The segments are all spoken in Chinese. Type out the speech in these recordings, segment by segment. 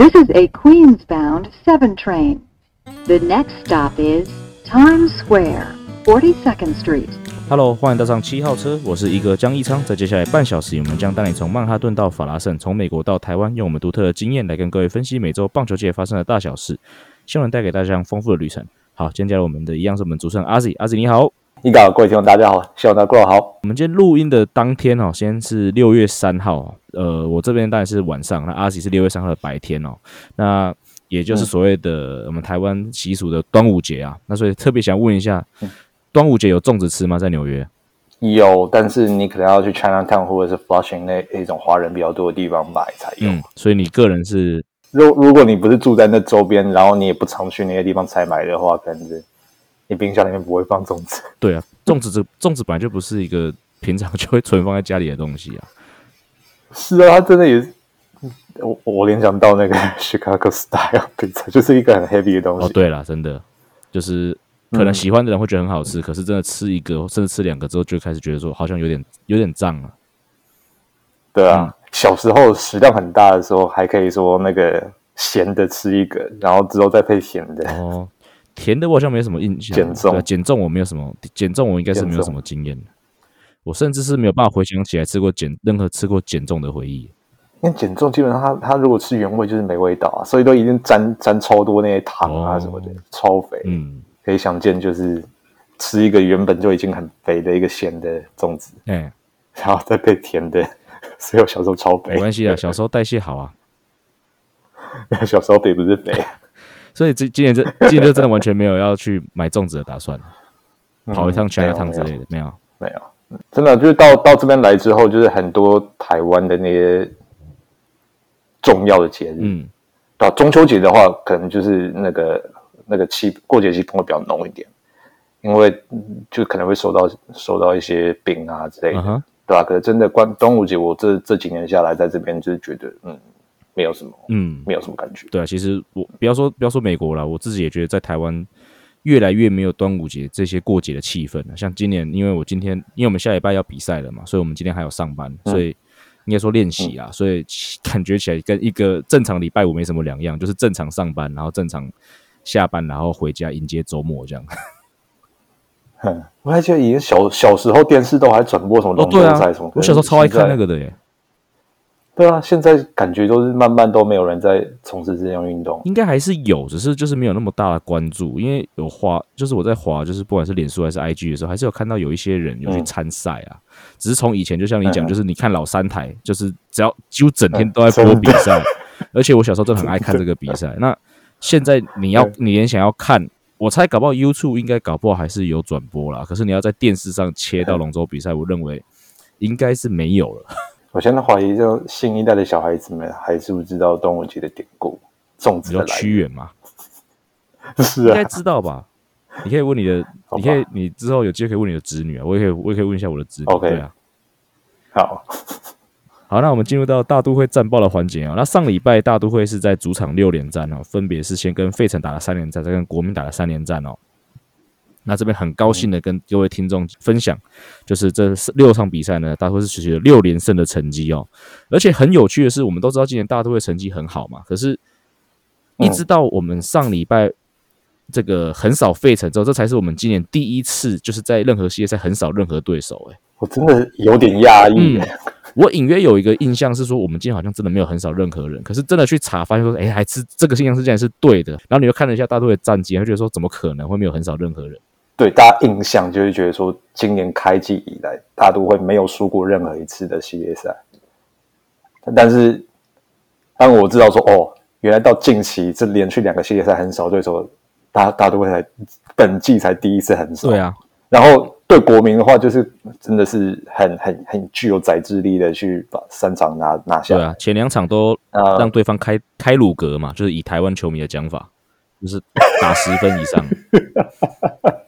This is a Queens-bound 7 train. The next stop is Times Square, 42nd Street. Hello，欢迎搭上七号车，我是一哥江一昌。在接下来半小时，我们将带你从曼哈顿到法拉盛，从美国到台湾，用我们独特的经验来跟各位分析美洲棒球界发生的大小事，希望能带给大家丰富的旅程。好，今天加入我们的一样是我们主持人阿 Z，阿 Z 你好。一稿各位听众大家好，希望大家过得好。我们今天录音的当天哦，先是六月三号，呃，我这边当然是晚上，那阿喜是六月三号的白天哦，那也就是所谓的我们台湾习俗的端午节啊，那所以特别想问一下，端午节有粽子吃吗？在纽约？有，但是你可能要去 Chinatown 或者是 Flushing 那一种华人比较多的地方买才有。嗯，所以你个人是，如如果你不是住在那周边，然后你也不常去那些地方采买的话，可能是你冰箱里面不会放粽子。对啊，粽子这粽子本来就不是一个平常就会存放在家里的东西啊。是啊，它真的也是，我我联想到那个 Chicago Style Pizza，就是一个很 heavy 的东西。哦，对了，真的就是可能喜欢的人会觉得很好吃，可是真的吃一个甚至吃两个之后，就开始觉得说好像有点有点胀了。对啊，小时候食量很大的时候，还可以说那个咸的吃一个，然后之后再配咸的。哦，甜的我好像没什么印象。减重减重我没有什么，减重我应该是没有什么经验的。我甚至是没有办法回想起来吃过减任何吃过减重的回忆。因为减重基本上它它如果吃原味就是没味道啊，所以都一定沾沾超多那些糖啊哦什么的，超肥。嗯，可以想见，就是吃一个原本就已经很肥的一个咸的粽子，哎、然后再配甜的，所以我小时候超肥。没关系啊，小时候代谢好啊。小时候肥不是肥，所以这今年这 今年就真的完全没有要去买粽子的打算，跑一趟 China 汤之类的没有。没有，嗯真的就是到到这边来之后，就是很多台湾的那些重要的节日，嗯，到中秋节的话，可能就是那个那个气过节气氛会比较浓一点，因为嗯就可能会收到收到一些饼啊之类的，对吧、可是真的关端午节，我这这几年下来，在这边就是觉得，嗯，没有什么，嗯，没有什么感觉。对啊，其实我不要说不要说美国了，我自己也觉得在台湾越来越没有端午节这些过节的气氛了。像今年，因为我今天因为我们下礼拜要比赛了嘛，所以我们今天还有上班，所以应该说练习啊，所以感觉起来跟一个正常礼拜五没什么两样，就是正常上班，然后正常下班，然后回家迎接周末这样。哼，我还记得以前小小时候电视都还转播什么哦，龙舟赛什么，，我小时候超爱看那个。个的耶。对啊，现在感觉都是慢慢都没有人在从事这项运动。应该还是有，只是就是没有那么大的关注，因为有滑，就是我在滑，就是不管是脸书还是 IG 的时候，还是有看到有一些人有去嗯参赛啊。只是从以前就像你讲，嗯就是你看老三台，就是只要几乎整天嗯都在播比赛，而且我小时候真的很爱看这个比赛。那现在你要你连想要看，我猜搞不好 YouTube 应该搞不好还是有转播啦，可是你要在电视上切到龙舟比赛，我认为应该是没有了。我现在怀疑，就新一代的小孩子们还是不知道端午节的典故，粽子的。屈原嘛，是应该啊，知道吧？你可以问你的，你可以，你之后有机会可以问你的子女啊，我也可以，我也可以问一下我的子女。OK 对啊，好，好，那我们进入到大都会战报的环节啊。那上礼拜大都会是在主场六连战哦，分别是先跟费城打了三连战，再跟国民打了三连战哦。那这边很高兴的跟各位听众分享，就是这六场比赛呢，大都会是取得了六连胜的成绩哦。而且很有趣的是，我们都知道今年大都会成绩很好嘛，可是一直到我们上礼拜这个横扫费城之后，这才是我们今年第一次就是在任何系列赛横扫任何对手、欸。我真的有点压抑嗯。我隐约有一个印象是说，我们今天好像真的没有很少任何人，可是真的去查，发现说，哎，还是这个印象是竟然是对的。然后你又看了一下大都会的战绩，会觉得说，怎么可能会没有很少任何人？对大家印象就是觉得说，今年开季以来，大都会没有输过任何一次的系列赛。但是，当我知道说，哦，原来到近期这连续两个系列赛很少对手，大大都会才本季才第一次很少。对啊，然后对国民的话，就是真的是很很很具有宰制力的去把三场拿拿下来。对啊，前两场都呃让对方开开鲁格嘛，就是以台湾球迷的讲法，就是打十分以上。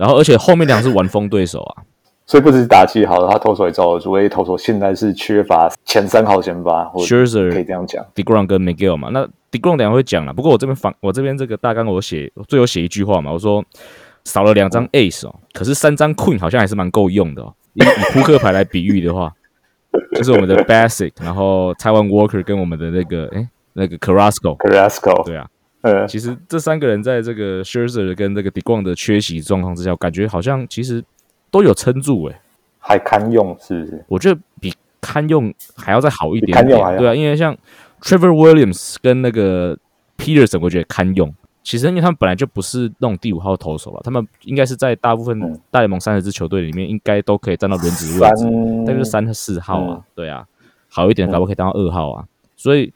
然后，而且后面两是玩疯对手啊，所以不只是打气好了，他投手也照得住。因为投手现在是缺乏前三号先发，或者可以这样讲。Degrom 跟 Miguel 嘛，那 Degrom 等一下会讲了。不过我这边反我这边这个大纲我写我最后写一句话嘛，我说少了两张 Ace 哦，可是三张 Queen 好像还是蛮够用的哦。以以扑克牌来比喻的话，就是我们的 Basic，然后 Taiwan Walker 跟我们的那个哎那个 Carrasco，Carrasco，对啊，呃，其实这三个人在这个 Scherzer 跟这个 d e g r o n 的缺席状况之下，感觉好像其实都有撑住诶、还堪用是不是？我觉得比堪用还要再好一点比堪用还要点，对啊，因为像 Trevor Williams 跟那个 Peterson，我觉得堪用。其实因为他们本来就不是那种第五号投手了，他们应该是在大部分嗯大联盟三十支球队里面，应该都可以站到轮值位置，三，但就是三和四号啊，嗯对啊，好一点的搞不好可以当到二号啊，所以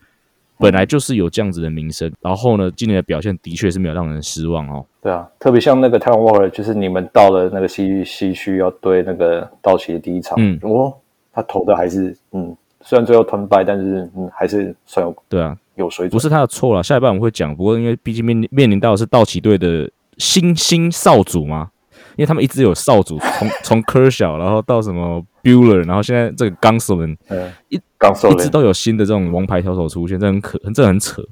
本来就是有这样子的名声。然后呢，今年的表现的确是没有让人失望哦。对啊，特别像那个 Taiwan Walker，就是你们到了那个西西区要对那个道奇的第一场，嗯哦，他投的还是嗯，虽然最后吞败，但是嗯，还是算有对啊，有水准。不是他的错了，下一半我们会讲。不过因为毕竟面面临到的是道奇队的新兴少主嘛，因为他们一直有少主，从从 Kershaw 然后到什么 Bueller，然后现在这个 Gonsolin 嗯，一刚受了一直都有新的这种王牌投手出现，这很可，这很扯。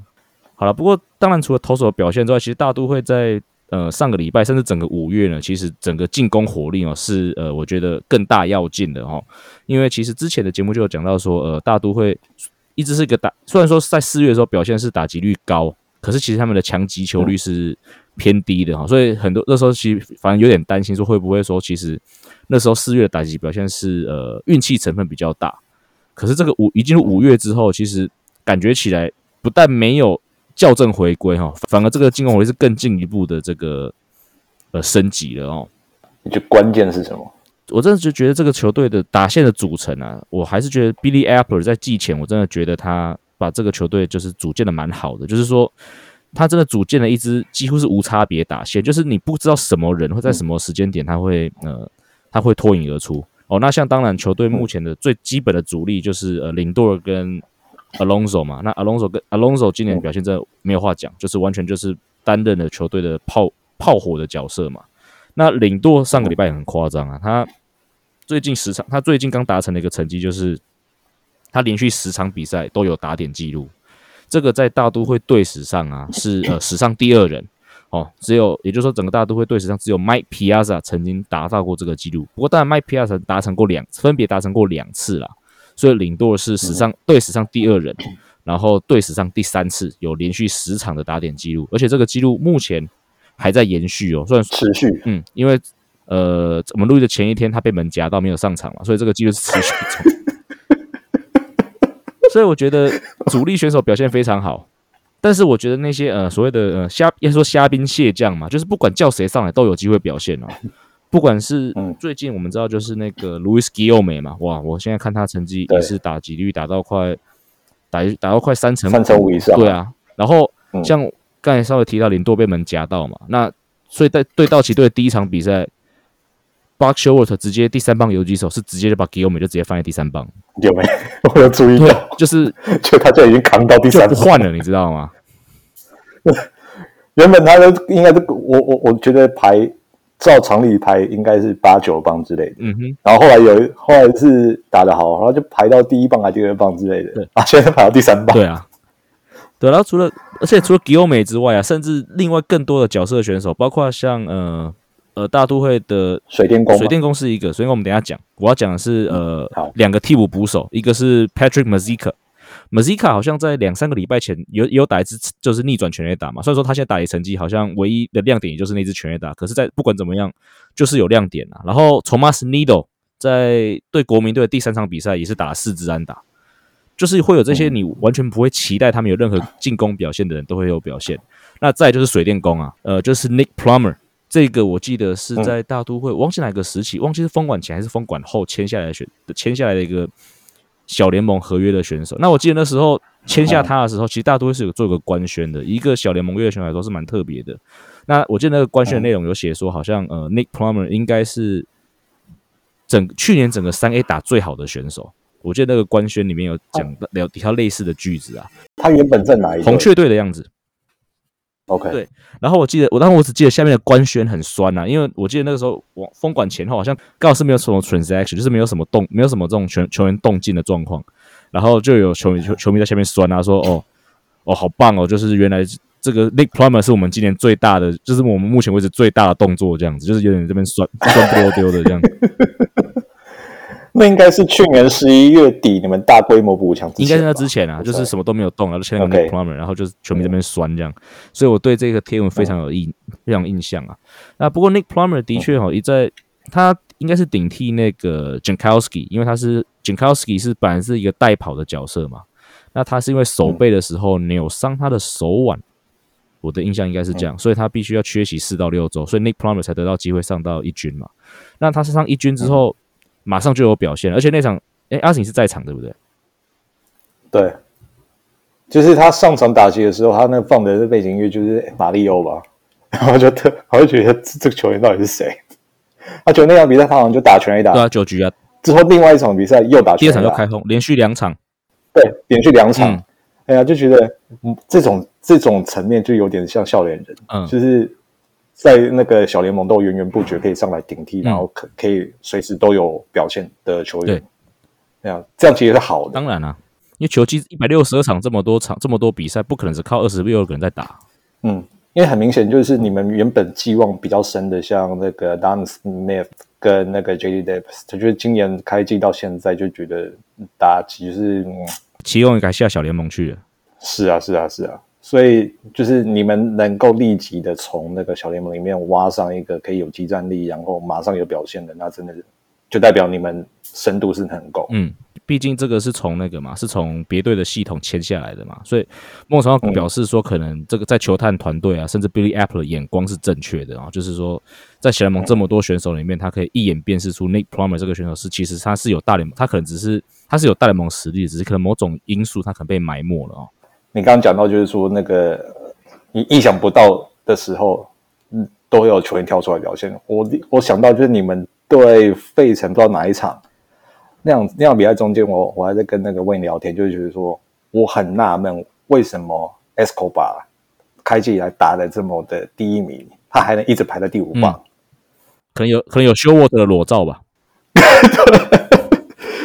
好了，不过当然除了投手的表现之外，其实大都会在呃上个礼拜甚至整个五月呢，其实整个进攻火力哦是呃我觉得更大要进的哦，因为其实之前的节目就有讲到说，呃大都会一直是一个打，虽然说在四月的时候表现是打击率高，可是其实他们的强击球率是偏低的哈、所以很多那时候其实反正有点担心说会不会说其实那时候四月的打击表现是呃运气成分比较大，可是这个五一进入五月之后，其实感觉起来不但没有校正回归哈，反而这个进攻火力是更进一步的这个呃升级了哦。你觉得关键是什么？我真的就觉得这个球队的打线的组成啊，我还是觉得 Billy Apple 在季前，我真的觉得他把这个球队就是组建的蛮好的，就是说他真的组建了一支几乎是无差别打线，就是你不知道什么人会在什么时间点他会呃他会脱颖而出哦。那像当然球队目前的最基本的主力就是呃林多尔跟 Alonso 嘛，那 Alonso 跟 Alonso 今年表现真的没有话讲，就是完全就是担任了球队的炮炮火的角色嘛。那领舵上个礼拜也很夸张啊，他最近十场，他最近刚达成的一个成绩就是，他连续十场比赛都有打点记录，这个在大都会队史上啊是呃史上第二人哦，只有也就是说整个大都会队史上只有 Mike Piazza 曾经达到过这个记录，不过当然 Mike Piazza 达成过两分别达成过两次啦，所以领舵是史上队史上第二人，然后队史上第三次有连续十场的打点记录，而且这个记录目前还在延续哦，虽然持续。嗯，因为呃，我们录音的前一天他被门夹到没有上场嘛，所以这个记录是持续中。所以我觉得主力选手表现非常好，但是我觉得那些呃所谓的呃虾，要说虾兵蟹将嘛，就是不管叫谁上来都有机会表现哦。不管是嗯。最近我们知道就是那个 Louis Guillaume 嘛，哇，我现在看他成绩也是打击率打到快打打到快三成三成五以上，对，啊，然后嗯。像刚才稍微提到林多被门夹到嘛，那所以在对道奇队第一场比赛 b u c k Short 直接第三棒游击手是直接就把 Guillaume 就直接放在第三棒，有没有？我有注意到，，就是 就他就已经扛到第三棒。不换了，你知道吗？原本他都应该是我我我觉得排照常理排应该是八九棒之类的，嗯哼，然后后来有后来是打得好，然后就排到第一棒还是第二棒之类的。对，啊，现在排到第三棒，对啊，对，然后除了而且除了 Guillaume 之外啊，甚至另外更多的角色选手，包括像呃呃大都会的水电工水电工是一个，水电工我们等一下讲。我要讲的是呃好两个替补捕手，一个是 Patrick Mazika。Mazika 好像在两三个礼拜前有有打一支就是逆转全垒打嘛，虽然说他现在打野成绩好像唯一的亮点也就是那支全垒打，可是，在不管怎么样就是有亮点啊。然后 Thomas Needle 在对国民队的第三场比赛也是打了四支安打，就是会有这些你完全不会期待他们有任何进攻表现的人都会有表现。那再就是水电工啊，呃，就是 Nick Plummer，这个我记得是在大都会，我忘记哪个时期，忘记是封管前还是封管后签下来的选签下来的一个小联盟合约的选手。那我记得那时候签下他的时候，其实大都会是有做一个官宣的，一个小联盟约的选手来说是蛮特别的。那我记得那个官宣的内容有写说，好像呃 Nick Plummer 应该是整去年整个三 A 打最好的选手。我记得那个官宣里面有讲到聊提到类似的句子啊，他原本在哪一队红雀队的样子。？OK，对然后我记得我，当时我只记得下面的官宣很酸呐、因为我记得那个时候我封管前后好像刚好是没有什么 transaction，就是没有什么动，没有什么这种球球员动静的状况，然后就有球迷球球迷在下面酸啊，说哦哦好棒哦，就是原来这个 Nick Plummer 是我们今年最大的，就是我们目前为止最大的动作，这样子，就是有点这边酸酸 不溜丢的这样。那应该是去年十一月底你们大规模补强，应该是在之前啊，就是什么都没有动，然后签了个 Nick Plummer，然后就是球迷这边酸这样，所以我对这个贴文非常有印非常印象啊。那不过 Nick Plummer 的确哈，一在他应该是顶替那个 Jankowski，因为他是 Jankowski 是本来是一个代跑的角色嘛，那他是因为手背的时候扭伤他的手腕，我的印象应该是这样，所以他必须要缺席四到六周，所以 Nick Plummer 才得到机会上到一军嘛。那他上一军之后。马上就有表现，而且那场，哎，阿信是在场，对不对？对，就是他上场打击的时候，他那放的背景音乐就是马里欧吧，然后就特，我就觉得这个球员到底是谁？他觉得那场比赛他好像就打全垒打，对啊，九局啊。之后另外一场比赛又打，第二场又开轰，连续两场，对，连续两场。哎呀，就觉得这种这种层面就有点像笑脸人，嗯，就是。在那个小联盟都源源不绝可以上来顶替，然后可可以随时都有表现的球员，这样这样其实是好的。当然啦，因为球季一百六十二场这么多场这么多比赛，不可能只靠二十六个人在打。嗯，因为很明显就是你们原本寄望比较深的，像那个 Don Smith 跟那个 J D Davis，他觉得今年开季到现在就觉得打其实是期望该下小联盟去了。是啊，是啊，是啊。所以就是你们能够立即的从那个小联盟里面挖上一个可以有激战力，然后马上有表现的，那真的就代表你们深度是很够。嗯，毕竟这个是从那个嘛，是从别队的系统签下来的嘛，所以孟常表示说，可能这个在球探团队啊，甚至 Billy Apple 的眼光是正确的啊，就是说在小联盟这么多选手里面，他可以一眼辨识出 Nick Palmer 这个选手是其实他是有大联盟，他可能只是他是有大联盟实力，只是可能某种因素他可能被埋没了啊。你刚刚讲到，就是说那个你意想不到的时候，嗯，都会有球员跳出来表现。我我想到就是你们对费城不知道哪一场那样那样比赛中间，我我还在跟那个魏聊天，就是觉得说我很纳闷，为什么 Escobar 开季以来打的这么的第一名，他还能一直排在第五棒？可能有可能有修沃特的裸照吧。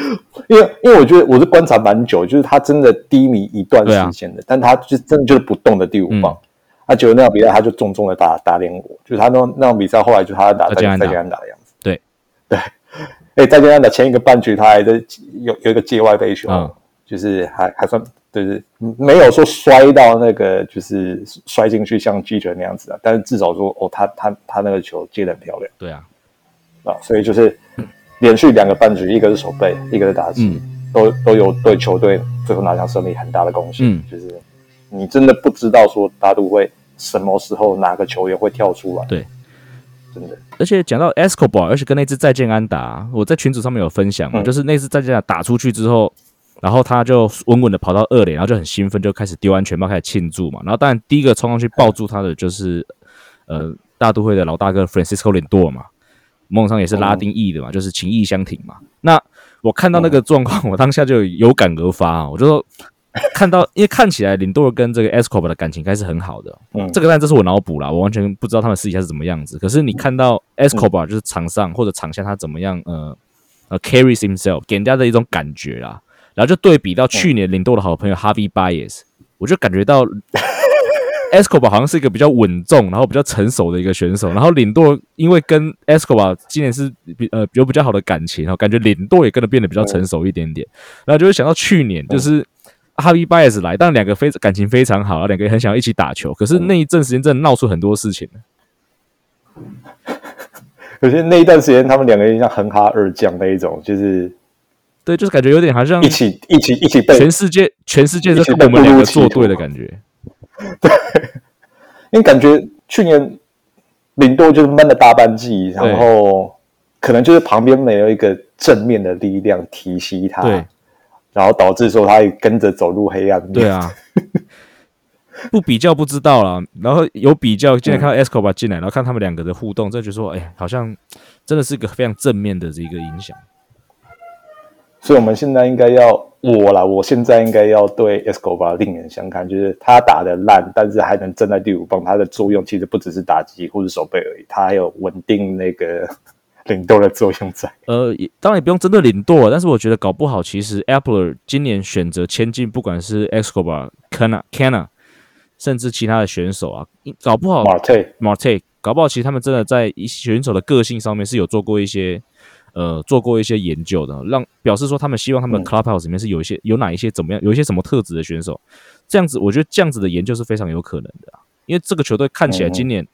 因为，因为我觉得我是观察蛮久，就是他真的低迷一段时间的，但他就真的就是不动的第五棒。他觉得那场比赛他就重重的打打脸我，就是他那那场比赛后来就他打再再见安打的样子。对 对，哎，再见安打前一个半局他还在有有一个界外飞球，就是还还算就是没有说摔到那个就是摔进去像记者那样子啊，但是至少说哦，他他他那个球接的很漂亮。对啊，啊，所以就是。连续两个半局，一个是守备，一个是打击，都都有对球队最后拿下胜利很大的贡献。嗯，就是你真的不知道说大都会什么时候哪个球员会跳出来。对，真的。而且讲到 Escobar，而且跟那只再见安达，我在群组上面有分享嘛，就是那只再见安打出去之后，然后他就稳稳的跑到二垒，然后就很兴奋，就开始丢安全帽，开始庆祝嘛。然后当然第一个冲上去抱住他的就是呃大都会的老大哥 Francisco Lindor 嘛。梦上也是拉丁裔的嘛，就是情义相挺嘛。那我看到那个状况，我当下就有感而发啊，我就说看到，因为看起来林多尔跟这个 Escobar 的感情应该是很好的。嗯，这个但这是我脑补啦，我完全不知道他们私底下是怎么样子。可是你看到 Escobar 就是场上或者场下他怎么样，呃呃 carries himself 给人家的一种感觉啦，然后就对比到去年林多的好朋友 Harvey Bias，我就感觉到。Escobar 好像是一个比较稳重，然后比较成熟的一个选手。然后领舵因为跟 Escobar 今年是比呃有比较好的感情，然后感觉领舵也跟着变得比较成熟一点点。然后就会想到去年就是哈比拜斯来，但两个非感情非常好，两个也很想要一起打球。可是那一阵时间真的闹出很多事情。可是那一段时间他们两个人像哼哈二将那一种，就是对，就是感觉有点好像一起一起一起被全世界全世界都跟我们两个作对的感觉。对，因为感觉去年领多就是闷了大半季，然后可能就是旁边没有一个正面的力量提携他，对，然后导致说他也跟着走入黑暗面。对啊，不比较不知道了，然后有比较，今天看到 Escobar 进来，然后看他们两个的互动，这就说，哎，好像真的是一个非常正面的这个影响。所以，我们现在应该要我啦，我现在应该要对 Escobar 另眼相看，就是他打的烂，但是还能站在第五棒，他的作用其实不只是打击或者守备而已，他还有稳定那个 领舵的作用在。呃，当然也不用针对领舵，但是我觉得搞不好，其实 Apple 今年选择签进，不管是 Escobar、Cana、Cana，甚至其他的选手啊，搞不好 Marte、Marte，搞不好其实他们真的在选手的个性上面是有做过一些。呃做过一些研究的，让表示说他们希望他们的 clubhouse 里面是有一些有哪一些怎么样，有一些什么特质的选手，这样子我觉得这样子的研究是非常有可能的啊，因为这个球队看起来今年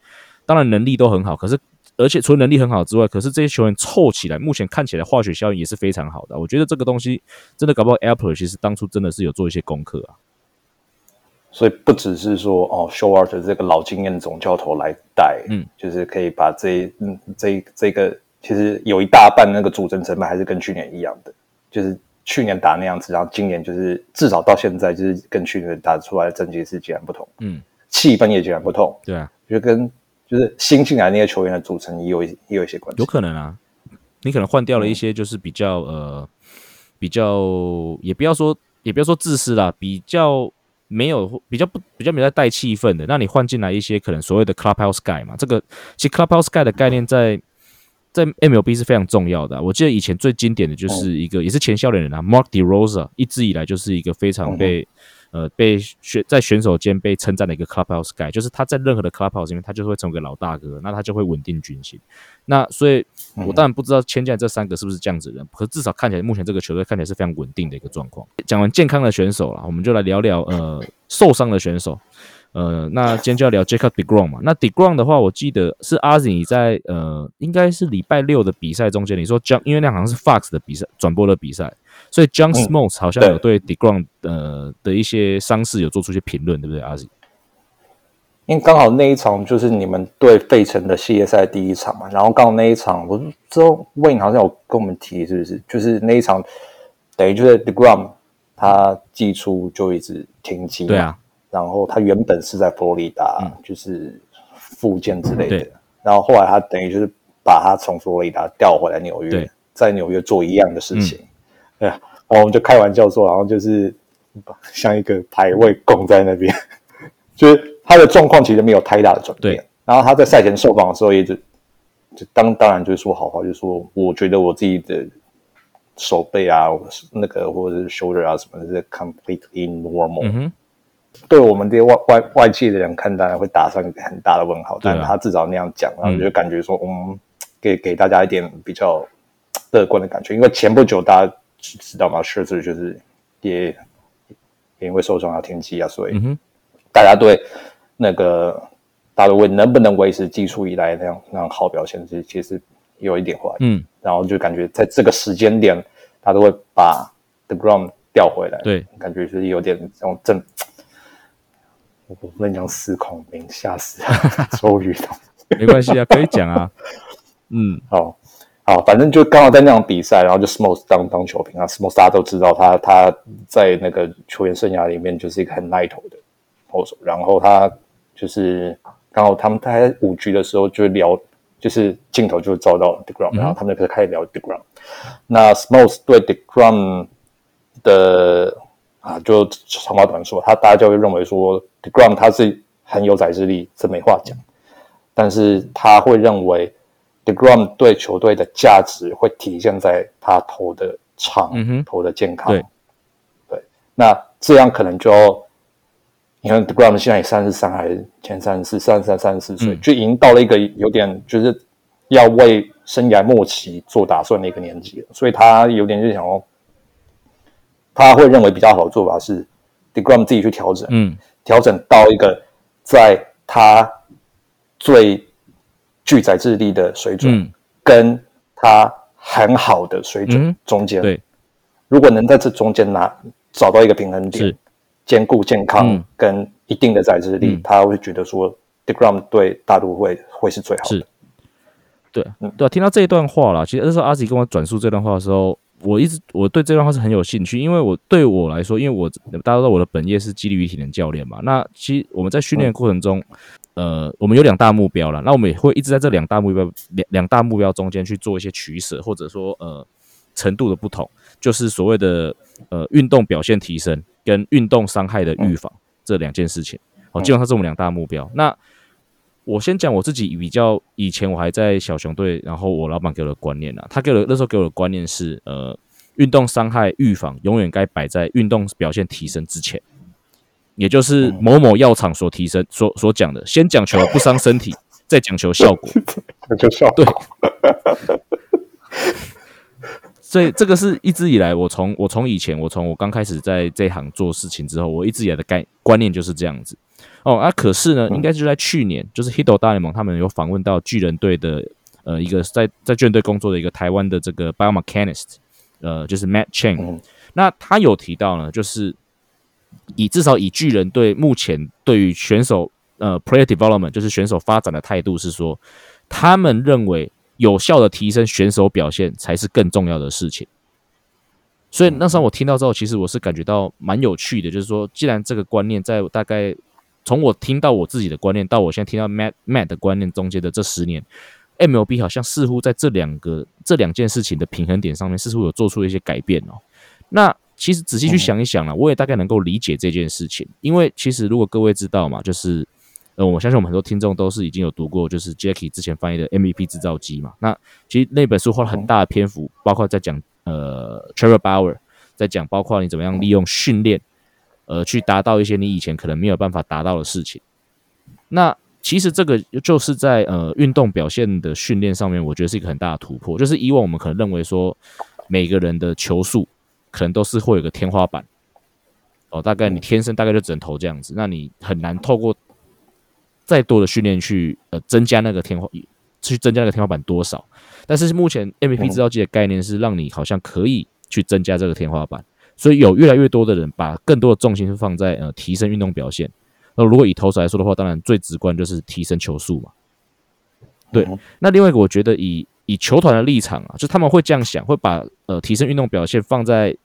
当然能力都很好，可是而且除了能力很好之外，可是这些球员凑起来，目前看起来化学效应也是非常好的。我觉得这个东西真的搞不好 Apple 其实当初真的是有做一些功课啊。所以不只是说哦 s h o w a r t 这个老经验总教头来带，嗯，就是可以把这嗯这这个其实有一大半那个组成成本还是跟去年一样的，就是去年打那样子，然后今年就是至少到现在就是跟去年打出来的成绩是截然不同，嗯，气氛也截然不同，对啊，就跟就是新进来那些球员的组成也有也有一些关系，有可能啊，你可能换掉了一些就是比较呃比较也不要说也不要说自私啦，比较。没有比较不比较没在带气氛的，那你换进来一些可能所谓的 clubhouse guy 嘛？这个其实 clubhouse guy 的概念在在 MLB 是非常重要的。我记得以前最经典的就是一个也是前笑脸人啊，Mark De Rosa，一直以来就是一个非常被。呃，被选在选手间被称赞的一个 clubhouse guy，就是他在任何的 clubhouse 里面，他就会成为个老大哥，那他就会稳定军心。那所以，我当然不知道签进来这三个是不是这样子的人，可至少看起来，目前这个球队看起来是非常稳定的一个状况。讲完健康的选手了，我们就来聊聊呃受伤的选手。呃，那今天就要聊 Jacob Degrom 嘛。那 Degrom 的话，我记得是阿 Z 你在呃，应该是礼拜六的比赛中间，你说将因为那好像是 Fox 的比赛转播的比赛。所以，John Smoltz 好像有对 Degrom 呃的一些伤势有做出一些评论，对不对，阿 Z？因为刚好那一场就是你们对费城的系列赛第一场嘛，然后刚好那一场，我之后 Wayne 好像有跟我们提，是不是？就是那一场等于就是 Degrom 他季初就一直停机，对啊。然后他原本是在佛罗里达，就是复健之类的，然后后来他等于就是把他从佛罗里达调回来纽约，在纽约做一样的事情。对，我们就开玩笑说，然后就是像一个排位供在那边，就是他的状况其实没有太大的转变。然后他在赛前受访的时候，也就就当当然就是说好话，就说我觉得我自己的手背啊，那个或者是 shoulder 啊什么的，是 completely normal。嗯对我们这些外外外界的人看，当然会打上很大的问号。但他至少那样讲，然后就感觉说，嗯，给给大家一点比较乐观的感觉。因为前不久大家。知道吗？确实就是也也因为受伤要停机啊，所以大家对那个大陆会能不能维持技术以来那样那样好表现，其实其实有一点怀疑。嗯，然后就感觉在这个时间点，他都会把 The Ground 调回来。对，感觉是有点这种正，我不能讲司孔明，吓死周瑜的。没关系啊，可以讲啊。嗯，好。好，反正就刚好在那场比赛，然后就 Smoltz 当当球评啊，Smoltz 大家都知道他他在那个球员生涯里面就是一个很耐投的投手，然后他就是刚好他们在五局的时候就聊，就是镜头就照到 Degrom，然后他们就开始聊 Degrom。那 Smoltz 对 Degrom 的啊，就长话短说，他大家就会认为说 Degrom 他是很有宰制力，这没话讲，但是他会认为。Degrom 对球队的价值会体现在他投的长，投的健康。对，对，那这样可能就，你看 Degrom 现在也三十三还是前三十四、三十三、三十四岁，就已经到了一个有点就是要为生涯末期做打算的一个年纪了。所以他有点就想哦，他会认为比较好的做法是 d e g r a m 自己去调整，嗯，调整到一个在他最。具载智力的水准，跟他很好的水准中间，对，如果能在这中间拿找到一个平衡点，兼顾健康跟一定的载智力，他会觉得说 d e g r a m 对大都会会是最好的。对，对，听到这一段话了，其实那时候阿吉跟我转述这段话的时候，我一直我对这段话是很有兴趣，因为我对我来说，因为我大家知道我的本业是激励与体能教练嘛，那其实我们在训练过程中。呃，我们有两大目标了，那我们也会一直在这两大目标两两大目标中间去做一些取舍，或者说呃程度的不同，就是所谓的呃运动表现提升跟运动伤害的预防这两件事情。哦，基本上是我们两大目标。那我先讲我自己比较以前我还在小熊队，然后我老板给我的观念啊，他给我那时候给我的观念是呃运动伤害预防永远该摆在运动表现提升之前。也就是某某药厂所提升所所讲的，先讲求不伤身体，再讲求效果，就效对。所以这个是一直以来，我从我从以前，我从我刚开始在这行做事情之后，我一直以来的概观念就是这样子。哦，啊，可是呢，应该就在去年，就是 Hito 大联盟他们有访问到巨人队的呃一个在在巨人队工作的一个台湾的这个 biomechanist，呃，就是 Matt Chang，那他有提到呢，就是以至少以巨人队目前对于选手呃 player development，就是选手发展的态度是说，他们认为有效的提升选手表现才是更重要的事情。所以那时候我听到之后，其实我是感觉到蛮有趣的，就是说，既然这个观念在大概。从我听到我自己的观念，到我现在听到 Matt Matt 的观念中间的这十年，MLB 好像似乎在这两个这两件事情的平衡点上面，似乎有做出一些改变哦。那其实仔细去想一想了，我也大概能够理解这件事情，因为其实如果各位知道嘛，就是呃，我相信我们很多听众都是已经有读过，就是 Jackie 之前翻译的 MVP 制造机嘛。那其实那本书花了很大的篇幅，包括在讲呃 Trevor Bauer，在讲包括你怎么样利用训练。呃，去达到一些你以前可能没有办法达到的事情。那其实这个就是在呃运动表现的训练上面，我觉得是一个很大的突破。就是以往我们可能认为说，每个人的球速可能都是会有个天花板。哦，大概你天生大概就只能投这样子，那你很难透过再多的训练去呃增加那个天花，去增加那个天花板多少。但是目前 MVP 制造机的概念是让你好像可以去增加这个天花板。所以有越来越多的人把更多的重心是放在呃提升运动表现。那如果以投手来说的话，当然最直观就是提升球速嘛。对，那另外一个我觉得以以球团的立场啊，就他们会这样想，会把呃提升运动表现放在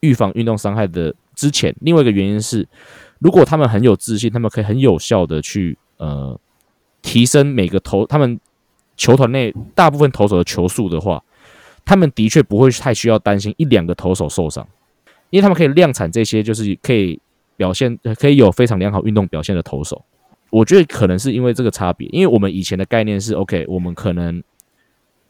预防运动伤害的之前。另外一个原因是，如果他们很有自信，他们可以很有效的去呃提升每个投他们球团内大部分投手的球速的话，他们的确不会太需要担心一两个投手受伤。因为他们可以量产这些，就是可以表现，可以有非常良好运动表现的投手。我觉得可能是因为这个差别，因为我们以前的概念是，OK，我们可能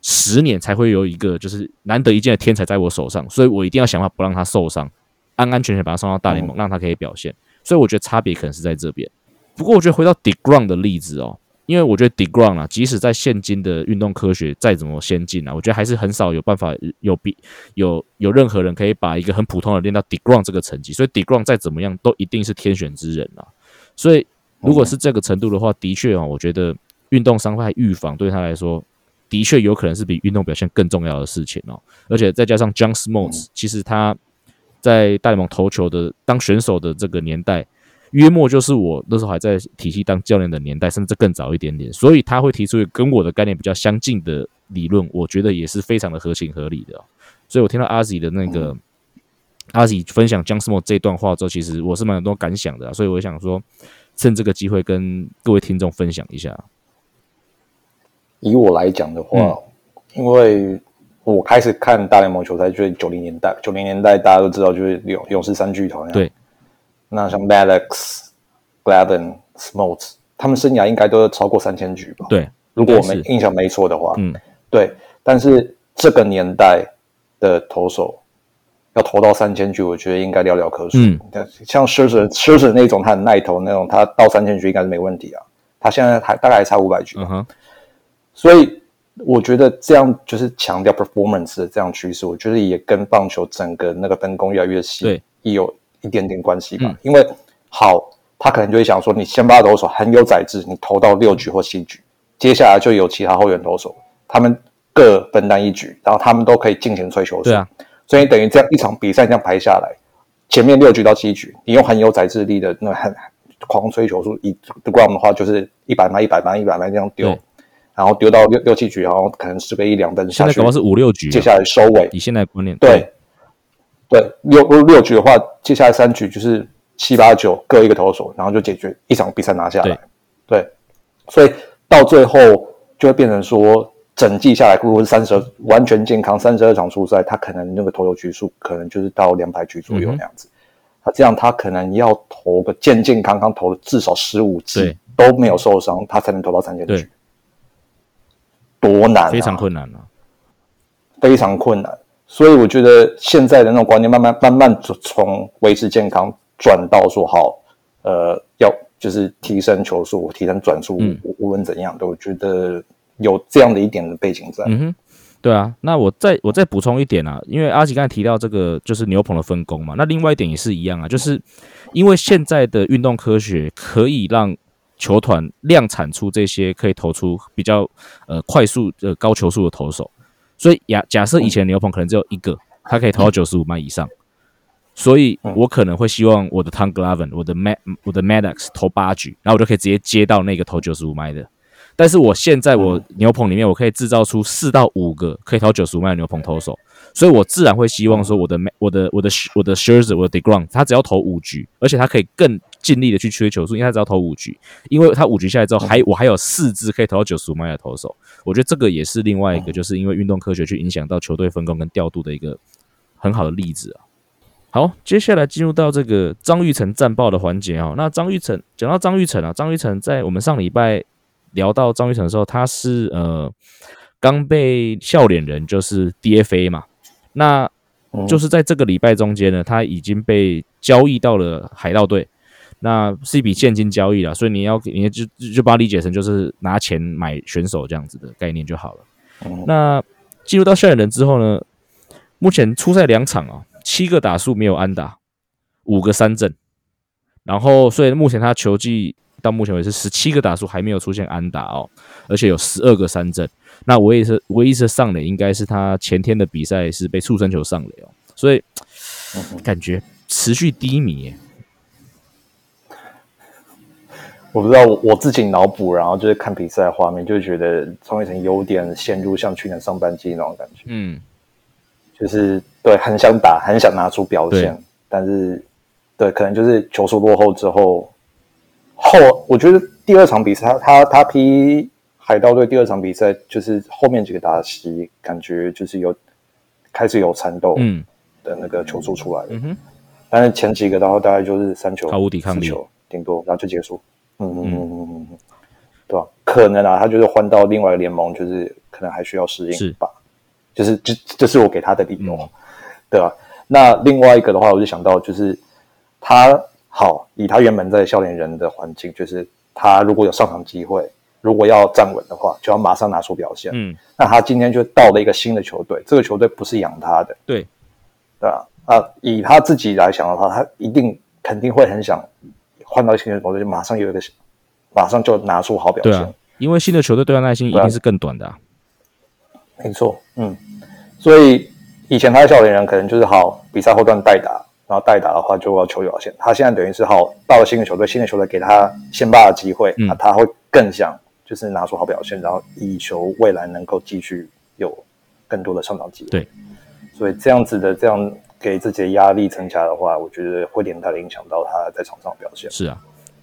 十年才会有一个就是难得一见的天才在我手上，所以我一定要想办法不让他受伤，安安全全把他送到大联盟，让他可以表现。所以我觉得差别可能是在这边。不过我觉得回到 Degrom 的例子哦。因为我觉得 Degrom 啊，即使在现今的运动科学再怎么先进啊，我觉得还是很少有办法有比有有任何人可以把一个很普通的练到 Degrom 这个成绩。所以 Degrom 再怎么样都一定是天选之人啊。所以如果是这个程度的话，的确啊，我觉得运动伤害预防对他来说，的确有可能是比运动表现更重要的事情哦。而且再加上 John Smoltz，其实他在大联盟投球的当选手的这个年代。约莫就是我那时候还在体系当教练的年代，甚至更早一点点，所以他会提出跟我的概念比较相近的理论，我觉得也是非常的合情合理的。所以我听到阿 Z 的那个阿 Z 分享江斯莫这段话之后，其实我是蛮多感想的，所以我想说趁这个机会跟各位听众分享一下。以我来讲的话，因为我开始看大联盟球赛就是九零年代，九零年代大家都知道就是勇勇士三巨头，对。那像 Malex、Gladden、Smoltz，他们生涯应该都超过三千局吧？对，如果我们印象没错的话，嗯，对。但是这个年代的投手要投到三千局，我觉得应该寥寥可数。嗯，像 Scherzer、Scherzer 那种，他很耐投那种，他到三千局应该是没问题啊。他现在还大概还差五百局，嗯哼。所以我觉得这样就是强调 performance 的这样趋势，我觉得也跟棒球整个那个分工越来越细，对，也有。一点点关系吧，因为好，他可能就会想说，你先发投手很有宰制，你投到六局或七局，接下来就有其他后援投手，他们各分担一局，然后他们都可以尽情吹球。对啊，所以等于这样一场比赛这样排下来，前面六局到七局，你用很有宰制力的那很狂吹球数，以 ground 的话就是一百迈、一百迈、一百迈这样丢，然后丢到六六七局，然后可能是个一两分下去，现在是五六局，接下来收尾。以现在观念，对。对，六六局的话，接下来三局就是七八九各一个投手，然后就解决一场比赛拿下来。对，所以到最后就会变成说，整季下来，如果是三十二完全健康，三十二场出赛，他可能那个投球局数可能就是到两百局左右那样子。他这样，他可能要投个健健康康，投了至少十五次都没有受伤，他才能投到三千局。多难，非常困难啊，非常困难。所以我觉得现在的那种观念，慢慢慢慢从维持健康转到说好，呃，要就是提升球速、提升转速，无论怎样的，我觉得有这样的一点的背景在。嗯哼，对啊，那我再我再补充一点啊，因为阿吉刚才提到这个就是牛棚的分工嘛，那另外一点也是一样啊，就是因为现在的运动科学可以让球团量产出这些可以投出比较呃快速呃高球速的投手，所以假假设以前牛棚可能只有一个，它可以投到九十五迈以上，所以我可能会希望我的 Tom Glavine、我的 Mad、我的 Maddox 投八局，然后我就可以直接接到那个投九十五迈的。但是我现在我牛棚里面，我可以制造出四到五个可以投九十五迈的牛棚投手，所以我自然会希望说我的我的我的我的 Scherzer 我的 deground，他只要投五局，而且他可以更尽力的去追球数，因为他只要投五局，因为他五局下来之后还我还有四支可以投到九十五迈的投手，我觉得这个也是另外一个就是因为运动科学去影响到球队分工跟调度的一个很好的例子啊。好，接下来进入到这个张玉成战报的环节啊。那张玉成讲到张玉成啊，张玉成在我们上礼拜。聊到张玉成的时候，他是呃刚被笑脸人就是 DFA 嘛，那就是在这个礼拜中间呢，他已经被交易到了海盗队，那是一笔现金交易了，所以你要你就就把它理解成就是拿钱买选手这样子的概念就好了。那进入到笑脸人之后呢，目前出赛两场啊，七个打数没有安打，五个三振，然后所以目前他球技。到目前为止，十七个打数还没有出现安打哦，而且有十二个三振。那唯一是唯一是上垒，应该是他前天的比赛是被触身球上垒哦，所以感觉持续低迷。我不知道，我我自己脑补，然后就是看比赛画面，就觉得张玉成有点陷入像去年上半季那种感觉。嗯，就是对，很想打，很想拿出表现，但是对，可能就是球速落后之后。后我觉得第二场比赛，他他他批海盗队第二场比赛，就是后面几个打席，感觉就是有开始有缠斗嗯的那个球速出来了。嗯哼，但是前几个然后大概就是三球，毫无抵抗力，顶多然后就结束。嗯嗯嗯嗯嗯，对吧？可能啊，他就是换到另外一个联盟，就是可能还需要适应吧。就是这这是我给他的理由，对吧？那另外一个的话，我就想到就是他。好，以他原本在笑脸人的环境，就是他如果有上场机会，如果要站稳的话，就要马上拿出表现。嗯，那他今天就到了一个新的球队，这个球队不是养他的，对，对吧？啊，以他自己来想的话，他一定肯定会很想换到新的球队，就马上有一个，马上就拿出好表现。对啊，因为新的球队对他耐心一定是更短的。没错，嗯，所以以前他的笑脸人可能就是好比赛后段代打。然后代打的话就要求表现，他现在等于是好到了新的球队，新的球队给他先发的机会，那他会更想就是拿出好表现，然后以求未来能够继续有更多的上场机会。对，所以这样子的这样给自己的压力增加的话，我觉得会连带的影响到他在场上表现。是啊，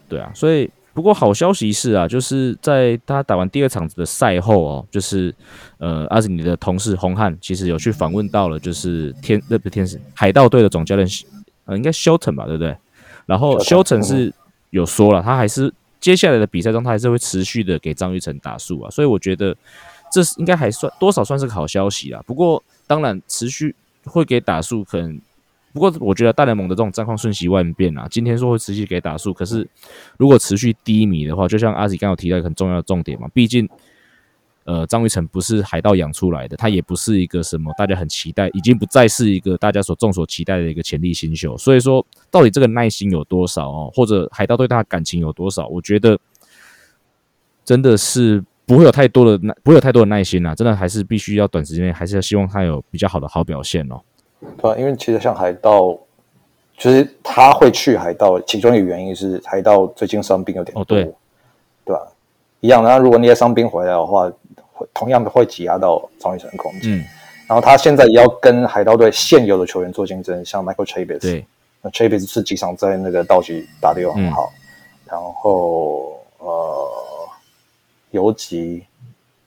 对啊，所以不过好消息是啊，就是在他打完第二场的赛后哦，就是呃，阿是你的同事洪汉其实有去访问到了，就是天那不天使海盗队的总教练。呃，应该休腾吧，对不对？然后休腾是有说了，他还是接下来的比赛中，他还是会持续的给张玉成打数啊，所以我觉得这是应该还算多少算是个好消息啊。不过当然持续会给打数，可能不过我觉得大联盟的这种战况瞬息万变啊。今天说会持续给打数，可是如果持续低迷的话，就像阿喜刚刚提到一个很重要的重点嘛，毕竟。呃，张玉成不是海盗养出来的，他也不是一个什么大家很期待，已经不再是一个大家所众所期待的一个潜力新秀。所以说，到底这个耐心有多少哦，或者海盗对他的感情有多少？我觉得真的是不会有太多的耐，不会有太多的耐心啊！真的还是必须要短时间内，还是要希望他有比较好的好表现哦。对，因为其实像海盗，就是他会去海盗，其中一个原因是海盗最近伤病有点多，对吧？一样，那如果那些伤兵回来的话。同样的会挤压到张雨晨的空间，嗯，然后他现在也要跟海盗队现有的球员做竞争，像 Michael Chavis，对，那 Chavis 是几场在那个道奇打的又很好，然后呃，尤其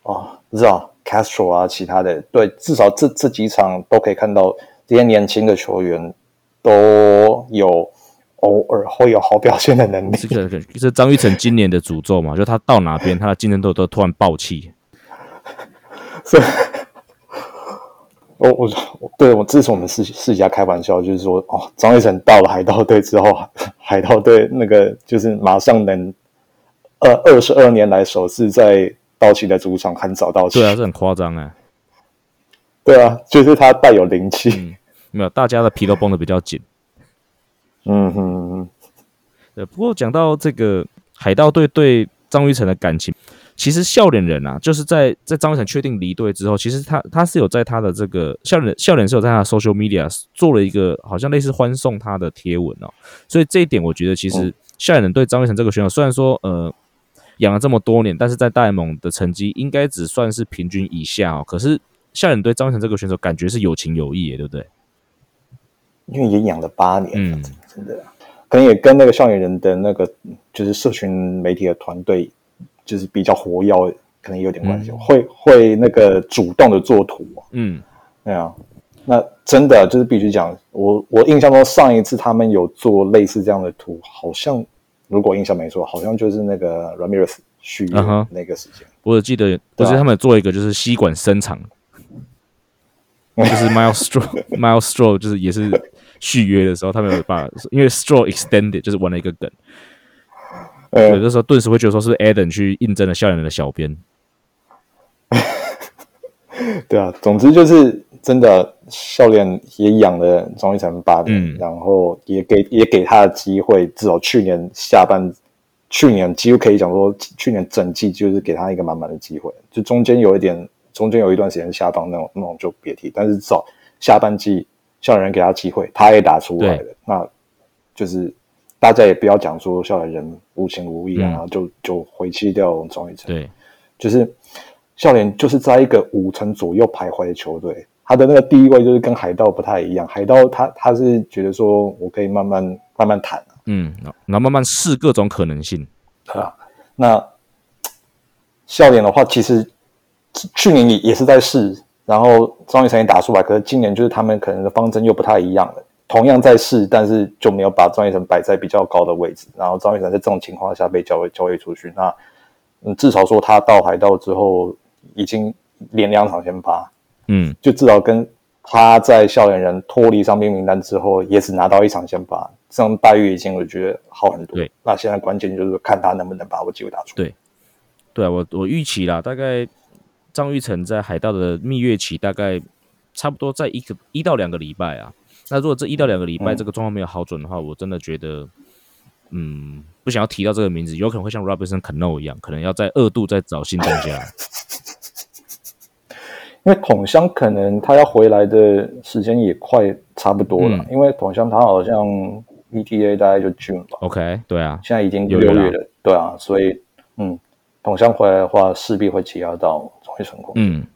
哦，不知道 Castro 啊，其他的，对，至少这这几场都可以看到这些年轻的球员都有偶尔会有好表现的能力。这个是张玉成今年的诅咒嘛？就他到哪边，他的竞争都都突然爆气。所以，我我对我自从我们私私家开玩笑，就是说，哦，张玉成到了海盗队之后，海盗队那个就是马上能，呃，二十二年来首次在道奇的主场很早到齐，对啊，这很夸张哎，对啊，就是他带有灵气。嗯，没有，大家的皮都绷得比较紧。嗯哼嗯对，不过讲到这个海盗队对张玉成的感情，其实笑脸人啊，就是在在张伟成确定离队之后，其实他他是有在他的这个笑脸笑脸是有在他的 social media 做了一个好像类似欢送他的贴文哦，所以这一点我觉得其实笑脸人对张伟成这个选手，虽然说呃养了这么多年，但是在大联盟的成绩应该只算是平均以下哦，可是笑脸对张伟成这个选手感觉是有情有义耶，对不对？因为也养了八年，嗯，真的，可能也跟那个校园人的那个就是社群媒体的团队，就是比较活跃，可能也有点关系，嗯。会会那个主动的做图，嗯。对啊，那真的就是必须讲，我我印象中上一次他们有做类似这样的图，好像如果印象没错，好像就是那个 Ramirez 续约那个时间，我只记得，不对啊。是他们做一个就是吸管伸长，就是 Miles Straw Miles Straw 就是也是续约的时候，他们有把因为 Straw Extended 就是玩了一个梗，呃有，的时候顿时会觉得说是 Adam 去应征了校园人的小编，对啊，总之就是真的，笑脸也养了张玉成八年，嗯然后也给也给他的机会，至少去年下半，去年几乎可以讲说，去年整季就是给他一个满满的机会，就中间有一点，中间有一段时间下放那种那种就别提，但是至少下半季笑脸人给他机会，他也打出来了，那就是大家也不要讲说笑脸人无情无义啊，嗯然后就就回弃掉张玉成，对，就是笑脸就是在一个五成左右徘徊的球队，他的那个地位就是跟海盗不太一样。海盗他他是觉得说我可以慢慢慢慢谈啊，嗯，然后然后慢慢试各种可能性，对啊。那笑脸的话，其实去年也也是在试，然后张雨晨也打出来，可是今年就是他们可能的方针又不太一样了。同样在试，但是就没有把张雨晨摆在比较高的位置，然后张雨晨在这种情况下被交易交易出去，那嗯，至少说他到海盗之后已经连两场先发，嗯，就至少跟他在校园人脱离伤病名单之后，也只拿到一场先发，这样待遇已经我觉得好很多。对，那现在关键就是看他能不能把握机会打出。对对啊，我我预期啦，大概张玉成在海盗的蜜月期大概差不多在一个一到两个礼拜啊。那如果这一到两个礼拜嗯这个状况没有好转的话，我真的觉得，嗯，不想要提到这个名字，有可能会像 Robinson Cano 一样，可能要在二度再找新东家。因为桶香可能他要回来的时间也快差不多了，嗯因为桶香他好像 ETA 大概就 June 吧，OK，对啊，现在已经六月了，对啊，所以嗯，桶香回来的话势必会挤压到总会成功。嗯，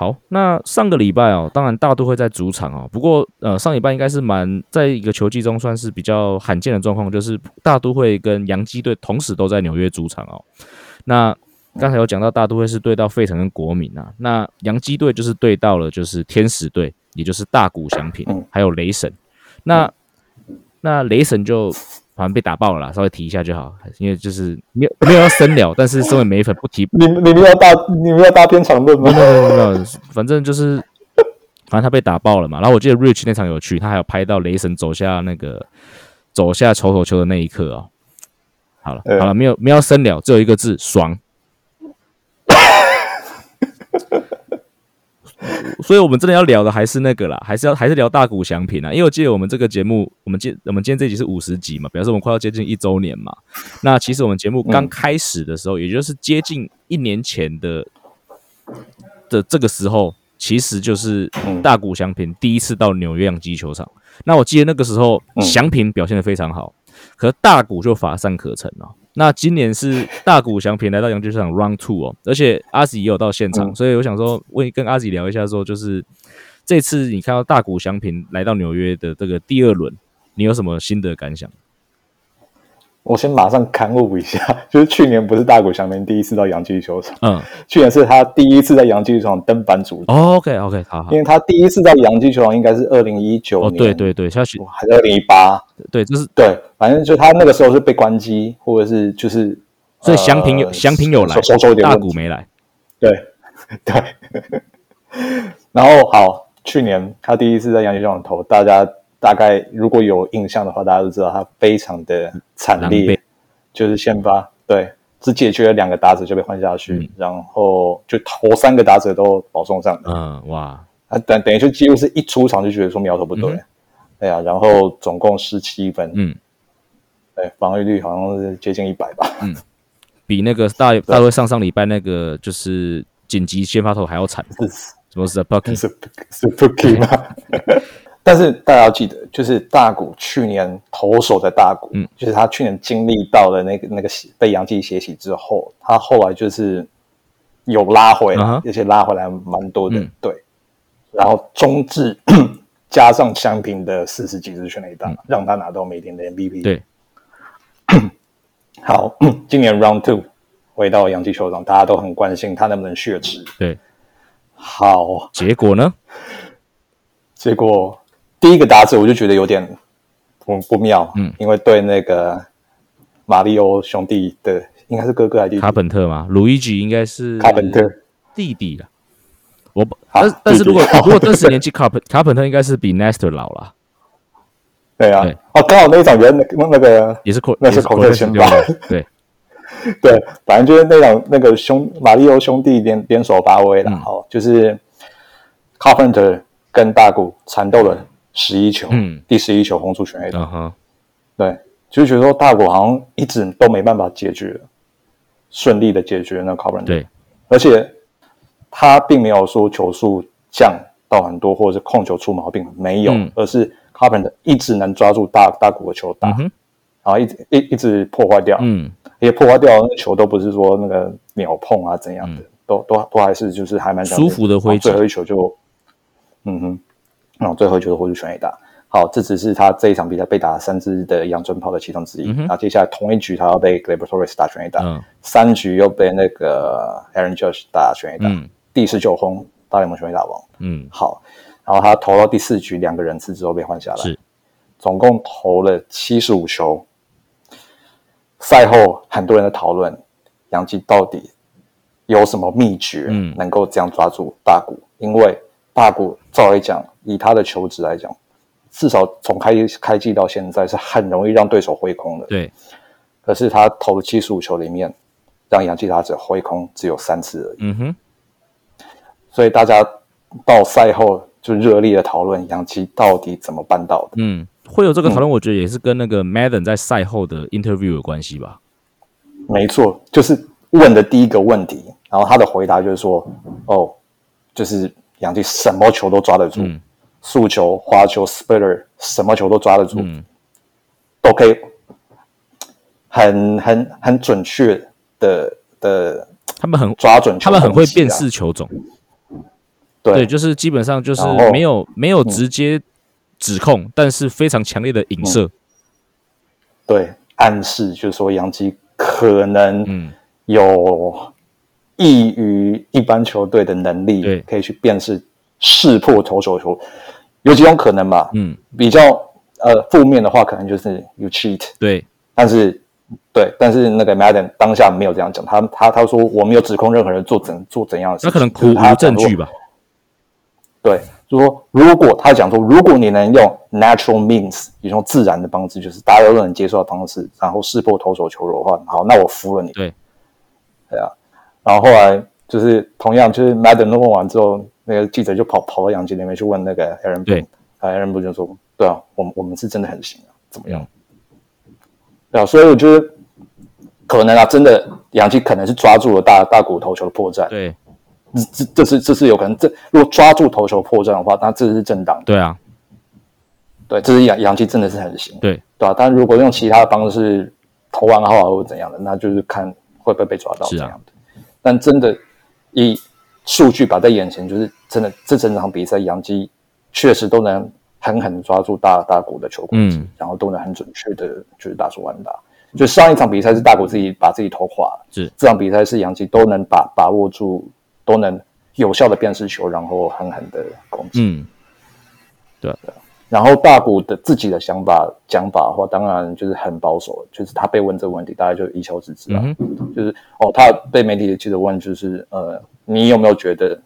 好，那上个礼拜哦，当然大都会在主场哦，不过呃上礼拜应该是蛮在一个球季中算是比较罕见的状况，就是大都会跟洋基队同时都在纽约主场哦。那刚才有讲到大都会是对到费城跟国民啊，那洋基队就是对到了就是天使队，也就是大谷翔平嗯还有雷神。那那雷神就好像被打爆了啦，稍微提一下就好，因为就是没有没有要深聊，但是身为美粉不提你你们要大你们要大篇长论吗？没有没有反正就是，反正他被打爆了嘛。然后我记得 Rich 那场有趣，他还有拍到雷神走下那个走下丑丑球的那一刻哦。好了呃好了，没有没有要深聊，只有一个字爽。所以，我们真的要聊的还是那个啦，还是要还是聊大谷翔平啊，因为我记得我们这个节目，我们今我们今天这集是五十集嘛，表示我们快要接近一周年嘛。那其实我们节目刚开始的时候，也就是接近一年前的的这个时候，其实就是嗯大谷翔平第一次到纽约洋基球场。那我记得那个时候嗯翔平表现的非常好，可是大谷就乏善可陈了。那今年是大谷翔平来到洋基球场 Round Two 哦，而且阿紫也有到现场，嗯所以我想说，问跟阿紫聊一下，说就是这次你看到大谷翔平来到纽约的这个第二轮，你有什么心得感想？我先马上刊物一下，就是去年不是大谷翔平第一次到洋基球场，嗯、去年是他第一次在洋基球场登板主，哦、，OK OK，好好因，为他第一次在洋基球场应该是二零一九哦，年，对对对，下去还是二零一八，对，就是对，反正就他那个时候是被关机，或者是就是，所以翔平有呃翔平有来收收点大谷没来，对 对，然后好，去年他第一次在洋基球场投，大家大概如果有印象的话，大家都知道他非常的惨烈，就是先发对，只解决了两个打者就被换下去，嗯。然后就头三个打者都保送上的，嗯，哇，啊，等等于就几乎是一出场就觉得说苗头不对，嗯。哼对啊，然后总共十七分，嗯，对，防御率好像是接近一百吧，嗯。比那个大大卫上上礼拜那个就是紧急先发头还要惨，是。什么是 Bucky？是是 p o o k 吗？但是大家要记得，就是大谷去年投手的大谷，嗯就是他去年经历到了那个那个被洋基血洗之后，他后来就是有拉回来而且拉回来蛮多的，嗯对。然后中至 加上香平的四十几支全垒打，让他拿到每年的 MVP。嗯对，好，今年 Round Two 回到洋基球场，大家都很关心他能不能血池。对，好，结果呢？结果第一个打者我就觉得有点不不妙，嗯。因为对那个马里欧兄弟的应该是哥哥还是弟弟？卡本特嘛，鲁伊吉应该是卡本特，弟弟了。我但但是如果如果真实年纪，卡本卡本特应该是比 Nestor 老了，对啊。对，哦，刚好那一场原那个那个也是那是也是对不发。对。对，反正就是那场那个兄马里欧兄弟联联手发威了，嗯。好、就是 Carpenter 跟大谷缠斗了十一球，嗯。第十一球轰出全垒打，嗯哼，对，就觉得说大谷好像一直都没办法解决顺利的解决那个 Carpenter，对，而且他并没有说球速降到很多，或者是控球出毛病，没有，嗯。而是 Carpenter 一直能抓住大大谷的球打，嗯，然后一直一一直破坏掉，嗯。也破坏掉那个球都不是说那个秒碰啊怎样的，都都都还是就是还蛮舒服的挥最后一球就，嗯哼，然后最后一球的挥出全垒打。好，这只是他这一场比赛被打三支的洋春炮的其中之一。那接下来同一局他要被 Gleyber Torres 打全垒打，嗯三局又被那个 Aaron Judge 打全垒打，嗯第十九轰大联盟全垒打王。嗯，好，然后他投到第四局两个人次之后被换下来，是，总共投了七十五球。赛后很多人在讨论杨基到底有什么秘诀，嗯能够这样抓住大谷？因为大谷照来讲，以他的球职来讲，至少从开开季到现在是很容易让对手挥空的。对，可是他投了七十五球里面，让杨基打者挥空只有三次而已。嗯哼，所以大家到赛后就热烈的讨论杨基到底怎么办到的。嗯，会有这个讨论，我觉得也是跟那个 Madden 在赛后的 interview 有关系吧。没错，就是问的第一个问题，然后他的回答就是说：“哦，就是杨基什么球都抓得住，嗯。速球、滑球、splitter 什么球都抓得住，嗯。都可以很很很准确的的他们很抓准球、他们很会辨，识球种，对。对，就是基本上就是没有没有直接指控，但是非常强烈的影射。对，暗示就是说杨基可能嗯。有异于一般球队的能力，对可以去辨识识破投手球，有几种可能吧？嗯，比较呃负面的话，可能就是 you cheat，对，但是对，但是那个 Madden 当下没有这样讲，他他他说我没有指控任何人做怎做怎样的事情，那可能苦无证据吧。对，就说如果他讲说，如果你能用 natural means，也用自然的方式，就是大家都能接受的方式，然后识破投手球的话，好，那我服了你。对，对啊。然后后来就是同样，就是 Madden 问完之后，那个记者就跑跑到杨基那边去问那个 Aaron，对。啊，Aaron 不就说，对啊，我们我们是真的很行啊，怎么样？嗯。对啊，所以我觉得可能啊，真的杨基可能是抓住了大大骨头球的破绽，对。这这这是这是有可能，这如果抓住头球破绽的话，那这是正当的。对啊，对，这是杨杨基真的是很行，对。对啊、但如果用其他的方式投完号啊或者怎样的，那就是看会不会被抓到是啊。这样。的。但真的以数据摆在眼前，就是真的这整场比赛杨基确实都能狠狠地抓住大大谷的球轨迹，嗯然后都能很准确的就是打出完打。就上一场比赛是大谷自己把自己投垮了，是这场比赛是杨基都能把把握住，都能有效的辨识球，然后狠狠的攻击。嗯，然后大谷的自己的想法讲法的话，当然就是很保守，就是他被问这个问题，大家就一笑置之啊。嗯，就是哦，他被媒体的记者问，就是呃，你有没有觉得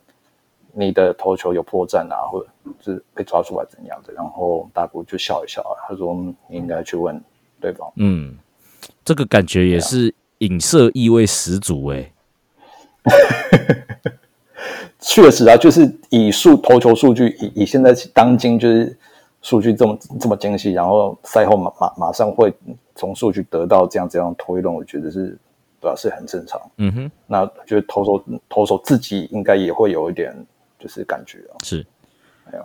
你的投球有破绽啊，或者是被抓出来怎样的？然后大谷就笑一笑啊，他说嗯你应该去问对方。嗯，这个感觉也是影射意味十足哎、确实啊，就是以数投球数据，以以现在当今就是数据这么这么精细，然后赛后马马马上会从数据得到这样这样推论，我觉得是对吧、是很正常。嗯哼，那我觉得投手投手自己应该也会有一点就是感觉啊。是哎呀。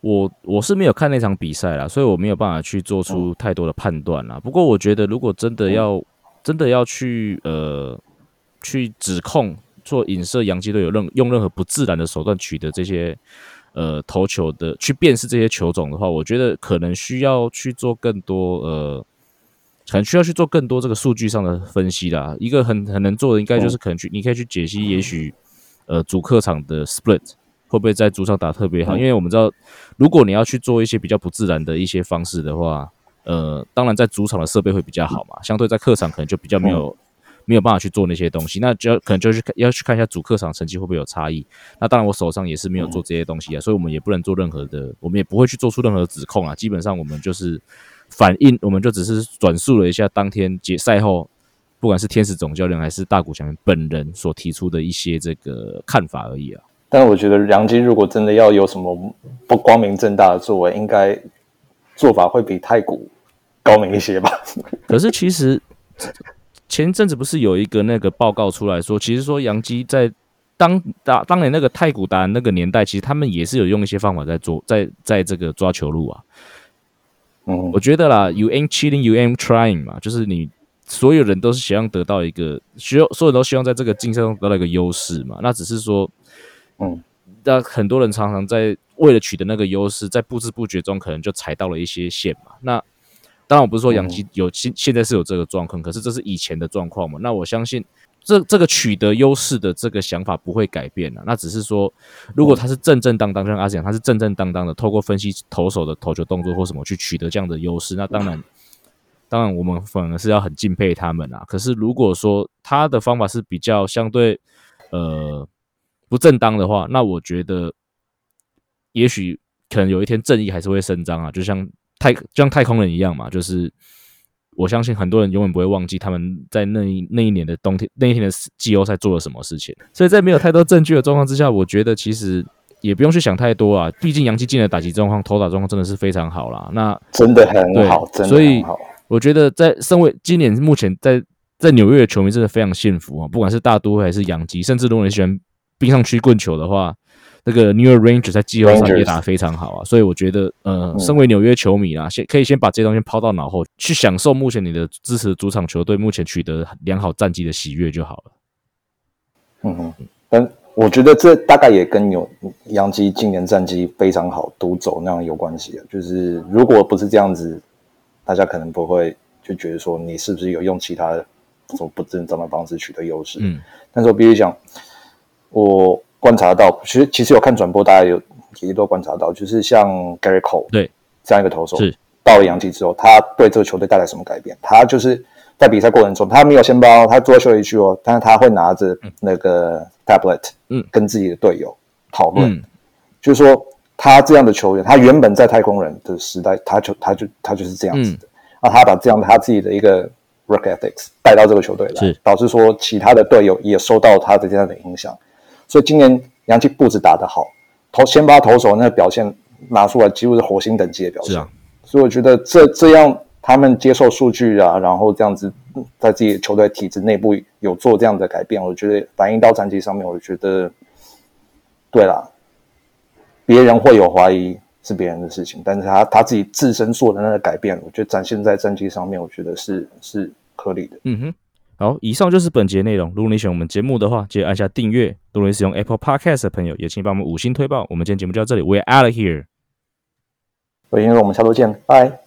我我是没有看那场比赛啦，所以我没有办法去做出太多的判断啦。不过我觉得，如果真的要、真的要去呃去指控做影射洋基队有任用任何不自然的手段取得这些呃投球的去辨识这些球种的话，我觉得可能需要去做更多呃，可能需要去做更多这个数据上的分析啦。一个很很能做的，应该就是可能去你可以去解析，也许呃主客场的 split 会不会在主场打特别好？因为我们知道，如果你要去做一些比较不自然的一些方式的话，呃，当然在主场的设备会比较好嘛，相对在客场可能就比较没有、没有办法去做那些东西。那就要可能就是要去看一下主客场成绩会不会有差异。那当然我手上也是没有做这些东西啊，所以我们也不能做任何的，我们也不会去做出任何的指控啊。基本上我们就是反映，我们就只是转述了一下当天决赛后。不管是天使总教练还是大谷翔平本人所提出的一些这个看法而已啊。但我觉得梁基如果真的要有什么不光明正大的作为，应该做法会比太古高明一些吧？可是其实前一阵子不是有一个那个报告出来说，其实说杨基在当打当年那个太古达人那个年代，其实他们也是有用一些方法在做，在在这个抓球路啊。嗯我觉得啦，you ain't cheating, you ain't trying 嘛，就是你所有人都是希望得到一个，需要所有人都希望在这个竞赛中得到一个优势嘛。那只是说，嗯，那很多人常常在为了取得那个优势，在不知不觉中可能就踩到了一些线嘛。那当然，我不是说杨基有现现在是有这个状况，可是这是以前的状况嘛。那我相信这这个取得优势的这个想法不会改变了。那只是说，如果他是正正当当，就像阿讲，他是正正当当的，透过分析投手的投球动作或什么去取得这样的优势，那当然，当然我们反而是要很敬佩他们啊。可是如果说他的方法是比较相对呃不正当的话，那我觉得也许可能有一天正义还是会伸张啊，就像太就像太空人一样嘛，就是我相信很多人永远不会忘记他们在那一那一年的冬天那一天的季后赛做了什么事情。所以在没有太多证据的状况之下，我觉得其实也不用去想太多啊。毕竟杨基进的打击状况、投打状况真的是非常好啦。那真的很对好，真的所以很好。我觉得在身为今年目前在在纽约的球迷真的非常幸福啊，不管是大都会还是洋基，甚至如果你喜欢冰上曲棍球的话，那个 New York Rangers 在季后赛也打得非常好啊，所以我觉得呃，嗯身为纽约球迷啊，先可以先把这些东西抛到脑后，去享受目前你的支持的主场球队目前取得良好战绩的喜悦就好了。嗯哼，但我觉得这大概也跟有杨基今年战绩非常好、独走那样有关系啊。就是如果不是这样子，大家可能不会就觉得说你是不是有用其他的这种不正当的方式取得优势。嗯，但是我必须讲，我观察到，其实其实有看转播，大家有也都观察到，就是像 Gary Cole 对。这样一个投手，是。到了洋基之后，他对这个球队带来什么改变？他就是在比赛过程中，他没有先包，他坐在休息区哦，但是他会拿着那个 tablet，嗯。跟自己的队友讨论，嗯。就是说他这样的球员，他原本在太空人的时代，他就他就他就是这样子嗯。的，那、他把这样他自己的一个 work ethics 带到这个球队来，导致说其他的队友也受到他的这样的影响，所以今年杨基不止打得好，投先发投手那个表现拿出来几乎是火星等级的表现，是啊，所以我觉得这这样他们接受数据啊，然后这样子嗯在自己的球队体制内部有做这样的改变，我觉得反映到战绩上面，我觉得对啦，别人会有怀疑是别人的事情，但是他他自己自身做的那个改变，我觉得展现在战绩上面，我觉得是是合理的。嗯哼。好，以上就是本节内容。如果你喜欢我们节目的话，记得按下订阅。如果你使用 Apple Podcast 的朋友，也请帮我们五星推爆。我们今天节目就到这里，We're out of here。所以，我们下周见，拜。